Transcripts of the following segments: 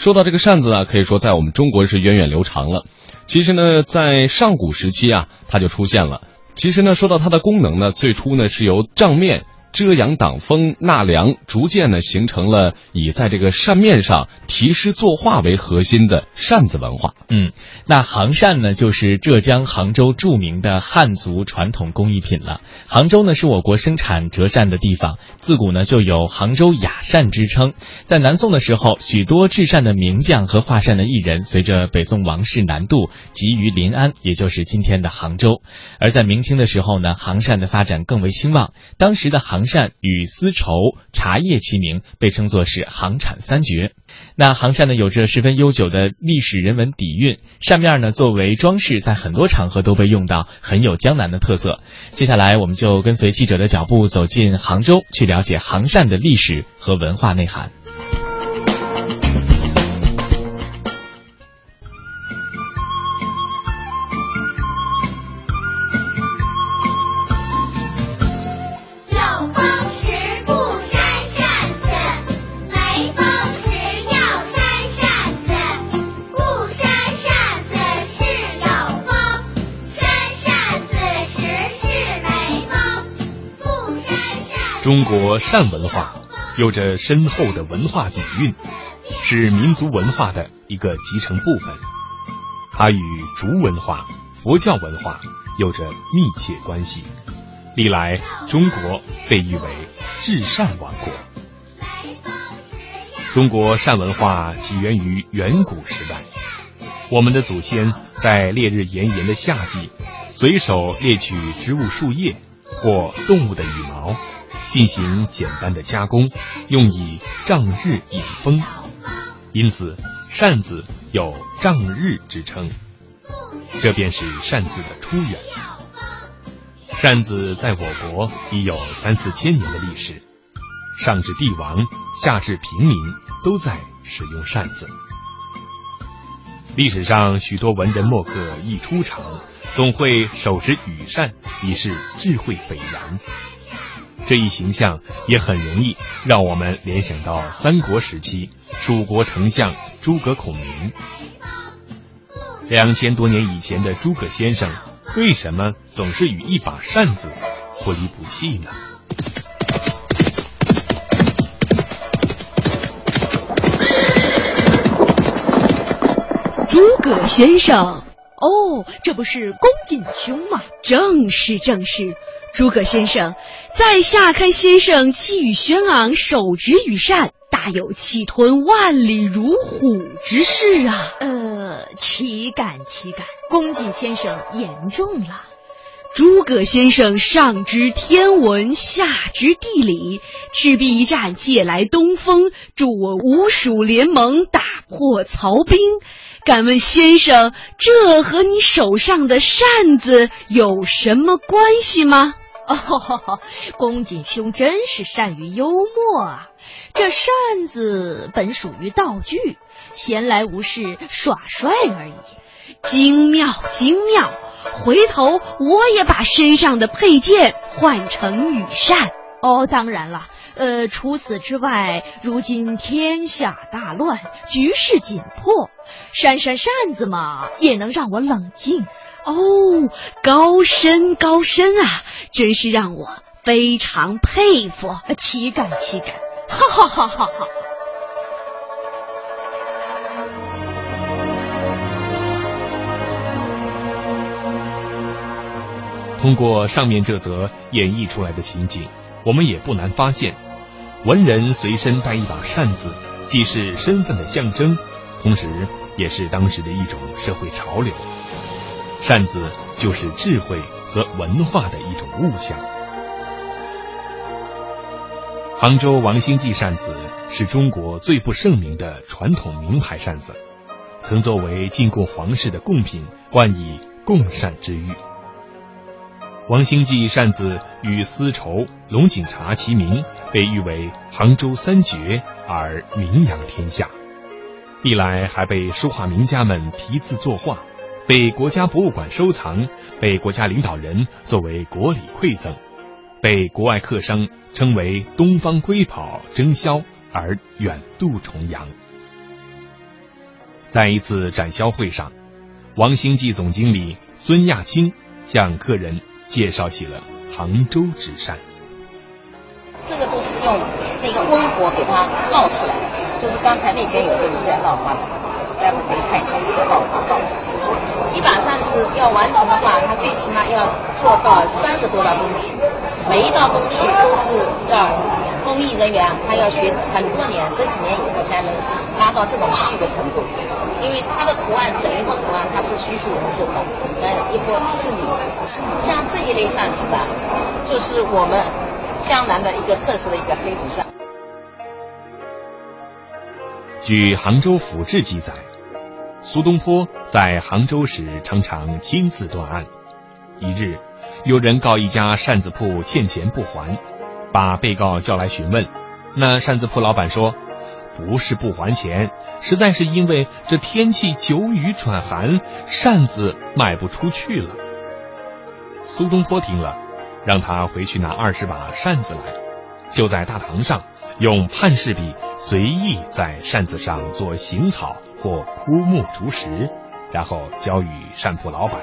说到这个扇子啊，可以说在我们中国是源远流长了。其实呢，在上古时期啊，它就出现了。其实呢，说到它的功能呢，最初呢是由帐面。遮阳挡风纳凉，逐渐呢形成了以在这个扇面上题诗作画为核心的扇子文化。嗯，那杭扇呢，就是浙江杭州著名的汉族传统工艺品了。杭州呢是我国生产折扇的地方，自古呢就有杭州雅扇之称。在南宋的时候，许多制扇的名将和画扇的艺人，随着北宋王室南渡，集于临安，也就是今天的杭州。而在明清的时候呢，杭扇的发展更为兴旺，当时的杭。杭扇与丝绸、茶叶齐名，被称作是杭产三绝。那杭扇呢，有着十分悠久的历史人文底蕴。扇面呢，作为装饰，在很多场合都被用到，很有江南的特色。接下来，我们就跟随记者的脚步，走进杭州，去了解杭扇的历史和文化内涵。中国善文化有着深厚的文化底蕴，是民族文化的一个集成部分。它与竹文化、佛教文化有着密切关系。历来，中国被誉为至善王国。中国善文化起源于远古时代，我们的祖先在烈日炎炎的夏季，随手猎取植物树叶或动物的羽毛。进行简单的加工，用以仗日引风，因此扇子有仗日之称。这便是扇子的出源。扇子在我国已有三四千年的历史，上至帝王，下至平民，都在使用扇子。历史上许多文人墨客一出场，总会手持羽扇，以示智慧斐然。这一形象也很容易让我们联想到三国时期蜀国丞相诸葛孔明。两千多年以前的诸葛先生，为什么总是与一把扇子不离不弃呢？诸葛先生，哦，这不是公瑾兄吗？正是，正是。诸葛先生，在下看先生气宇轩昂，手执羽扇，大有气吞万里如虎之势啊！呃，岂敢岂敢，公瑾先生言重了。诸葛先生上知天文，下知地理，赤壁一战借来东风，助我吴蜀联盟，打破曹兵。敢问先生，这和你手上的扇子有什么关系吗？哦，公瑾兄真是善于幽默啊！这扇子本属于道具，闲来无事耍帅而已。精妙，精妙！回头我也把身上的佩剑换成羽扇。哦，当然了，呃，除此之外，如今天下大乱，局势紧迫，扇扇扇子嘛，也能让我冷静。哦，高深高深啊，真是让我非常佩服，岂敢岂敢，哈哈哈哈哈！通过上面这则演绎出来的情景，我们也不难发现，文人随身带一把扇子，既是身份的象征，同时也是当时的一种社会潮流。扇子就是智慧和文化的一种物象。杭州王兴记扇子是中国最不盛名的传统名牌扇子，曾作为进贡皇室的贡品，冠以“贡扇之誉”。王兴记扇子与丝绸、龙井茶齐名，被誉为杭州三绝而名扬天下。历来还被书画名家们题字作画。被国家博物馆收藏，被国家领导人作为国礼馈赠，被国外客商称为“东方瑰宝”，争销而远渡重洋。在一次展销会上，王兴记总经理孙亚青向客人介绍起了杭州纸扇。这个都是用那个温火给它烙出来的，就是刚才那边有个人在烙花的，待会可以看一下在烙花。一把扇子要完成的话，它最起码要做到三十多道工序，每一道工序都是要工艺人员他要学很多年、十几年以后才能拉到这种细的程度，因为它的图案整一幅图案它是栩栩如生的，呃，一幅仕女。像这一类扇子的，就是我们江南的一个特色的一个黑纸扇。据杭州府志记载。苏东坡在杭州时常常亲自断案。一日，有人告一家扇子铺欠钱不还，把被告叫来询问。那扇子铺老板说：“不是不还钱，实在是因为这天气久雨转寒，扇子卖不出去了。”苏东坡听了，让他回去拿二十把扇子来，就在大堂上用判事笔随意在扇子上做行草。或枯木竹石，然后交与扇铺老板。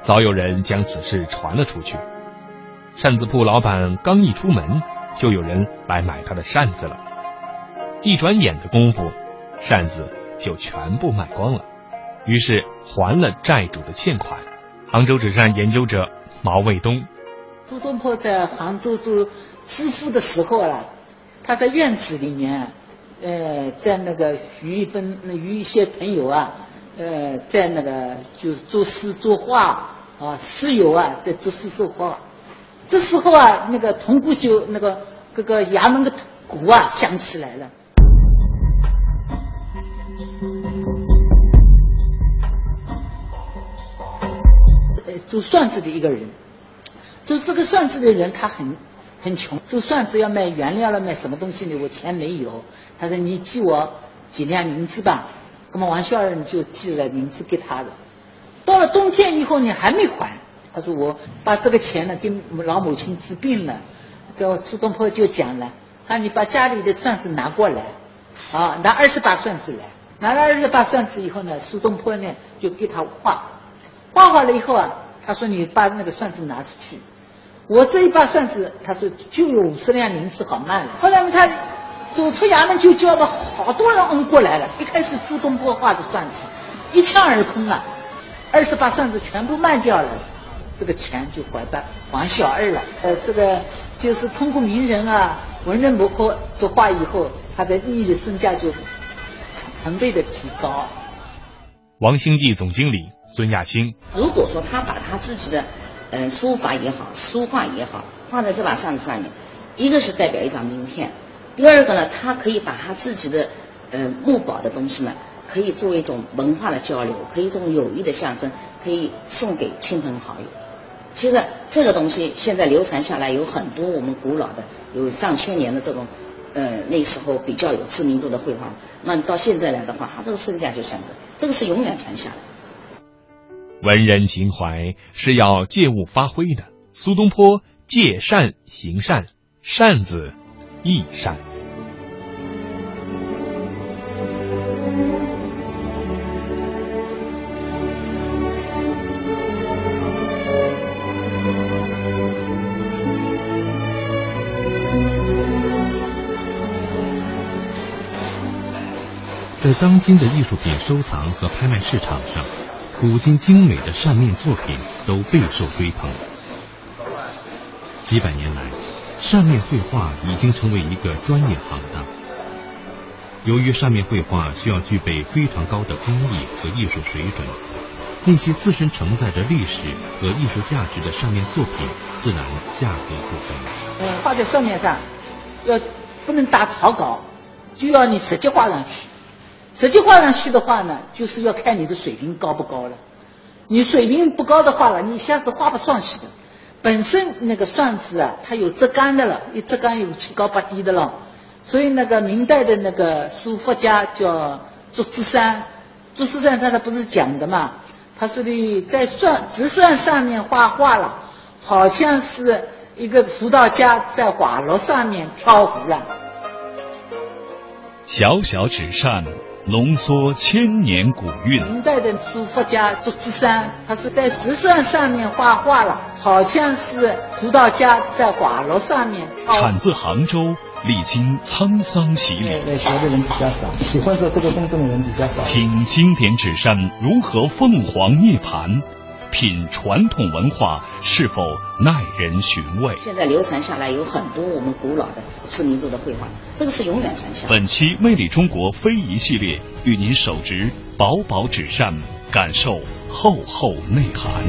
早有人将此事传了出去，扇子铺老板刚一出门，就有人来买他的扇子了。一转眼的功夫，扇子就全部卖光了，于是还了债主的欠款。杭州纸扇研究者毛卫东，苏东坡在杭州做知府的时候啊，他在院子里面。呃，在那个与一本与一些朋友啊，呃，在那个就作诗作画啊，诗友啊，在作诗作画。这时候啊，那个铜鼓就那个这个衙门的鼓啊响起来了。呃，做算子的一个人，做这个算子的人，他很。很穷，做算子要卖原料了，卖什么东西呢？我钱没有。他说：“你寄我几两银子吧。”那么王小二就寄了银子给他的。到了冬天以后呢，还没还。他说：“我把这个钱呢，给老母亲治病了。”给我苏东坡就讲了：“他你把家里的算子拿过来，啊，拿二十把算子来。拿了二十把算子以后呢，苏东坡呢就给他画，画好了以后啊，他说：“你把那个算子拿出去。”我这一把扇子，他说就有五十两银子好卖了。后来呢，他走出衙门就叫了好多人嗯过来了。一开始苏东坡画的扇子一抢而空了，二十把扇子全部卖掉了，这个钱就还到王小二了。呃，这个就是通过名人啊、文人墨客作画以后，他的利益身价就成倍的提高。王兴记总经理孙亚兴，如果说他把他自己的。嗯，书法也好，书画也好，画在这把扇子上面，一个是代表一张名片，第二个呢，他可以把他自己的呃墨宝的东西呢，可以作为一种文化的交流，可以这种友谊的象征，可以送给亲朋好友。其实这个东西现在流传下来有很多我们古老的有上千年的这种呃那时候比较有知名度的绘画，那到现在来的话，它这个身价就象征，这个是永远传下来。文人情怀是要借物发挥的。苏东坡借扇行善，扇子亦善。在当今的艺术品收藏和拍卖市场上。古今精美的扇面作品都备受追捧。几百年来，扇面绘画已经成为一个专业行当。由于扇面绘画需要具备非常高的工艺和艺术水准，那些自身承载着历史和艺术价值的扇面作品，自然价格不菲。画在扇面上，要不能打草稿，就要你实际画上去。实际画上去的话呢，就是要看你的水平高不高了。你水平不高的话了，你一下子画不上去的。本身那个算子啊，它有折杆的了，一折杆有七高八低的了。所以那个明代的那个书法家叫祝枝山，祝枝山他他不是讲的嘛？他说的在算直算上面画画了，好像是一个辅导家在瓦炉上面挑湖了。小小纸扇。浓缩千年古韵。明代的书法家祝枝山，他是在石扇上面画画了，好像是葡萄架在瓦楼上面。产自杭州，历经沧桑洗礼。来学的人比较少，喜欢做这个工作的人比较少。品经典纸扇如何凤凰涅槃？品传统文化是否耐人寻味？现在流传下来有很多我们古老的知名度的绘画，这个是永远传下。本期《魅力中国非遗系列》与您手执薄薄纸扇，感受厚厚内涵。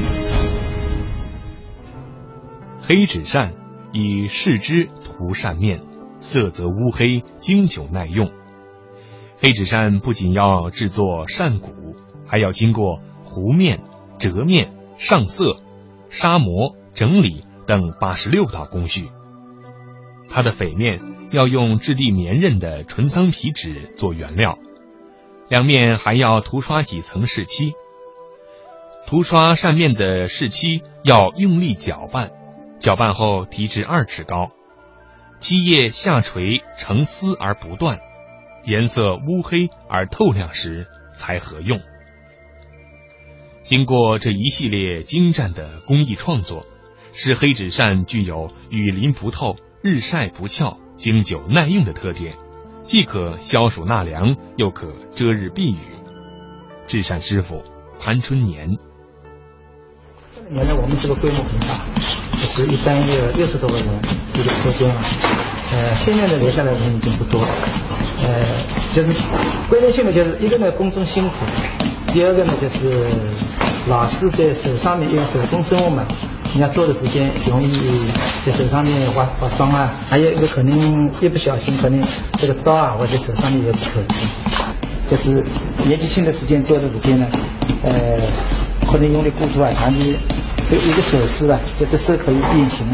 黑纸扇以试之涂扇面，色泽乌黑，经久耐用。黑纸扇不仅要制作扇骨，还要经过糊面。折面、上色、砂磨、整理等八十六道工序。它的扉面要用质地绵韧的纯桑皮纸做原料，两面还要涂刷几层饰漆。涂刷扇面的饰漆要用力搅拌，搅拌后提至二尺高，漆液下垂成丝而不断，颜色乌黑而透亮时才合用。经过这一系列精湛的工艺创作，使黑纸扇具有雨淋不透、日晒不翘、经久耐用的特点，既可消暑纳凉，又可遮日避雨。制扇师傅潘春年，原来我们这个规模很大，就是一单有六十多个人一个车间啊。呃，现在的留下来的人已经不多了。呃，就是关键性的就是一个呢，工种辛苦。第二个呢，就是老师在手上面，因为手工生物嘛，你要做的时间容易在手上面划划伤啊。还有一个可能一不小心，可能这个刀啊，或者手上面也不可。就是年纪轻的时间做的时间呢，呃，可能用力过度啊，长期这一个手势啊，就这手可以变形，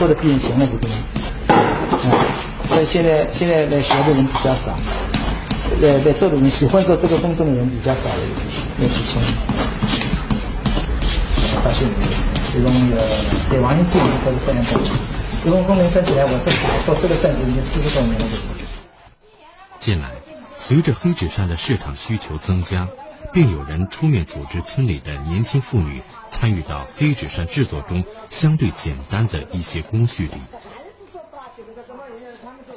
或者变形了这个。嗯，所以现在现在来学的人比较少。在在做的人喜欢做这个工作的人比较少，年轻。发现这种呃，在王兴记里做的扇子，这种功能算起来，我这做这个扇子已经四十多年了。近来，随着黑纸扇的市场需求增加，便有人出面组织村里的年轻妇女参与到黑纸扇制作中相对简单的一些工序里。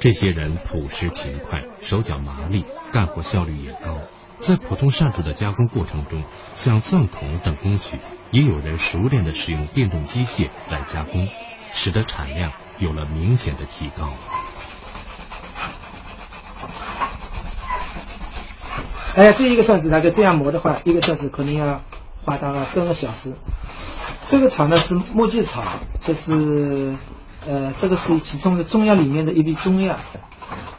这些人朴实勤快，手脚麻利，干活效率也高。在普通扇子的加工过程中，像钻孔等工序，也有人熟练的使用电动机械来加工，使得产量有了明显的提高。哎，这一个扇子那个这样磨的话，一个扇子可能要花大概半个小时。这个厂呢是木屐草，就是。这个是其中的中药里面的一味中药，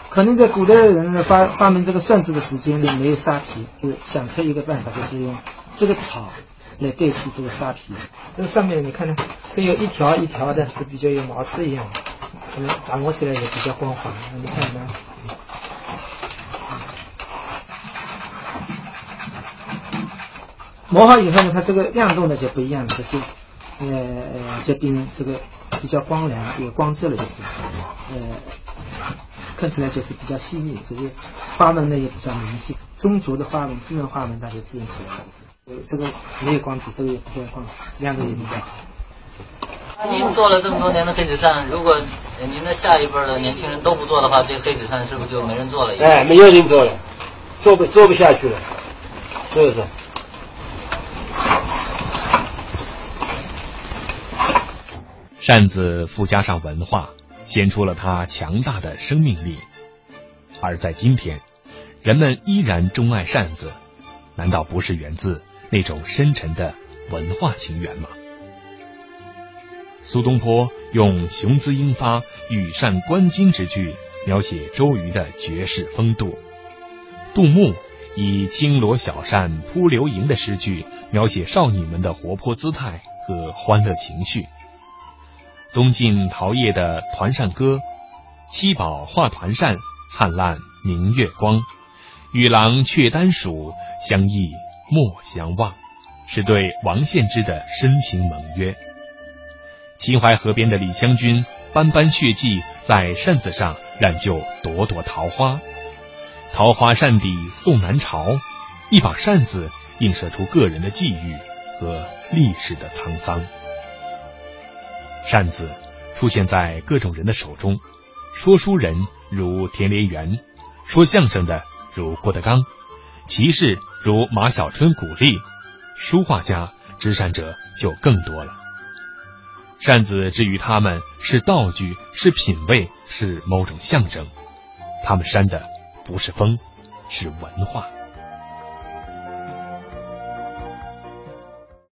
可能在古代的人发发明这个算子的时间里没有沙皮，就想出一个办法，就是用这个草来代替这个沙皮。这上面你看呢，这有一条一条的，是比较有毛刺一样的，嗯，打磨起来也比较光滑。你看呢？磨好以后呢，它这个亮度呢就不一样了，就是呃呃，这边这个。比较光亮，有光泽了，就是，呃，看起来就是比较细腻，就是花纹呢也比较明细，中轴的花纹、自然花纹它就自然出来的是。呃，这个没有光泽，这个也不需要光泽，亮度也比较好。您做了这么多年的黑纸扇，如果您的下一辈的年轻人都不做的话，这黑纸扇是不是就没人做了？哎，没有人做了，做不做不下去了，是不是？扇子附加上文化，显出了它强大的生命力。而在今天，人们依然钟爱扇子，难道不是源自那种深沉的文化情缘吗？苏东坡用雄姿英发、羽扇纶巾之句描写周瑜的绝世风度；杜牧以轻罗小扇扑流萤的诗句描写少女们的活泼姿态和欢乐情绪。东晋陶业的《团扇歌》，七宝画团扇，灿烂明月光。与郎却丹蜀，相忆莫相忘，是对王献之的深情盟约。秦淮河边的李香君，斑斑血迹在扇子上染就朵朵桃花。桃花扇底送南朝，一把扇子映射出个人的际遇和历史的沧桑。扇子出现在各种人的手中，说书人如田连元，说相声的如郭德纲，骑士如马小春、古力，书画家执扇者就更多了。扇子之于他们是道具，是品味，是某种象征。他们扇的不是风，是文化。